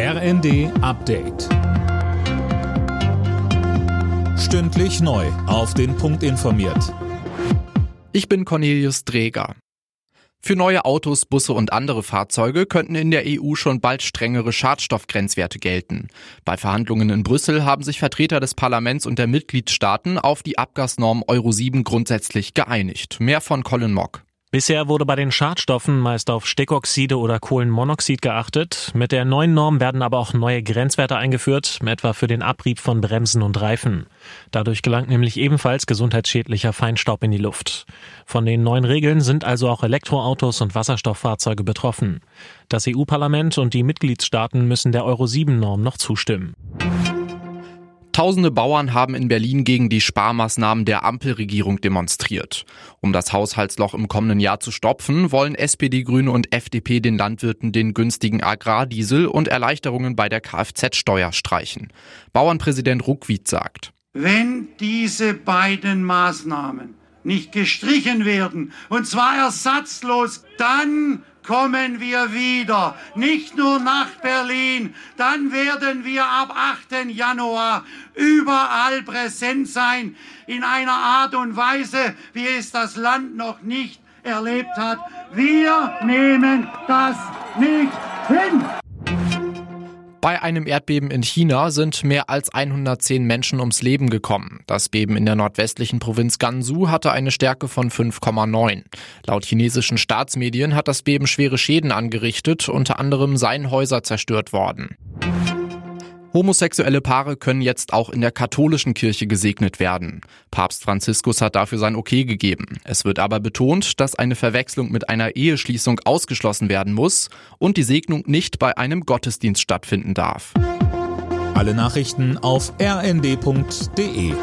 RND Update. Stündlich neu. Auf den Punkt informiert. Ich bin Cornelius Dreger. Für neue Autos, Busse und andere Fahrzeuge könnten in der EU schon bald strengere Schadstoffgrenzwerte gelten. Bei Verhandlungen in Brüssel haben sich Vertreter des Parlaments und der Mitgliedstaaten auf die Abgasnorm Euro 7 grundsätzlich geeinigt. Mehr von Colin Mock. Bisher wurde bei den Schadstoffen meist auf Stickoxide oder Kohlenmonoxid geachtet. Mit der neuen Norm werden aber auch neue Grenzwerte eingeführt, etwa für den Abrieb von Bremsen und Reifen. Dadurch gelangt nämlich ebenfalls gesundheitsschädlicher Feinstaub in die Luft. Von den neuen Regeln sind also auch Elektroautos und Wasserstofffahrzeuge betroffen. Das EU-Parlament und die Mitgliedstaaten müssen der Euro 7 Norm noch zustimmen. Tausende Bauern haben in Berlin gegen die Sparmaßnahmen der Ampelregierung demonstriert. Um das Haushaltsloch im kommenden Jahr zu stopfen, wollen SPD, Grüne und FDP den Landwirten den günstigen Agrardiesel und Erleichterungen bei der Kfz-Steuer streichen. Bauernpräsident Ruckwied sagt. Wenn diese beiden Maßnahmen nicht gestrichen werden, und zwar ersatzlos, dann kommen wir wieder, nicht nur nach Berlin, dann werden wir ab 8. Januar überall präsent sein, in einer Art und Weise, wie es das Land noch nicht erlebt hat. Wir nehmen das nicht hin. Bei einem Erdbeben in China sind mehr als 110 Menschen ums Leben gekommen. Das Beben in der nordwestlichen Provinz Gansu hatte eine Stärke von 5,9. Laut chinesischen Staatsmedien hat das Beben schwere Schäden angerichtet, unter anderem seien Häuser zerstört worden. Homosexuelle Paare können jetzt auch in der katholischen Kirche gesegnet werden. Papst Franziskus hat dafür sein Okay gegeben. Es wird aber betont, dass eine Verwechslung mit einer Eheschließung ausgeschlossen werden muss und die Segnung nicht bei einem Gottesdienst stattfinden darf. Alle Nachrichten auf rnd.de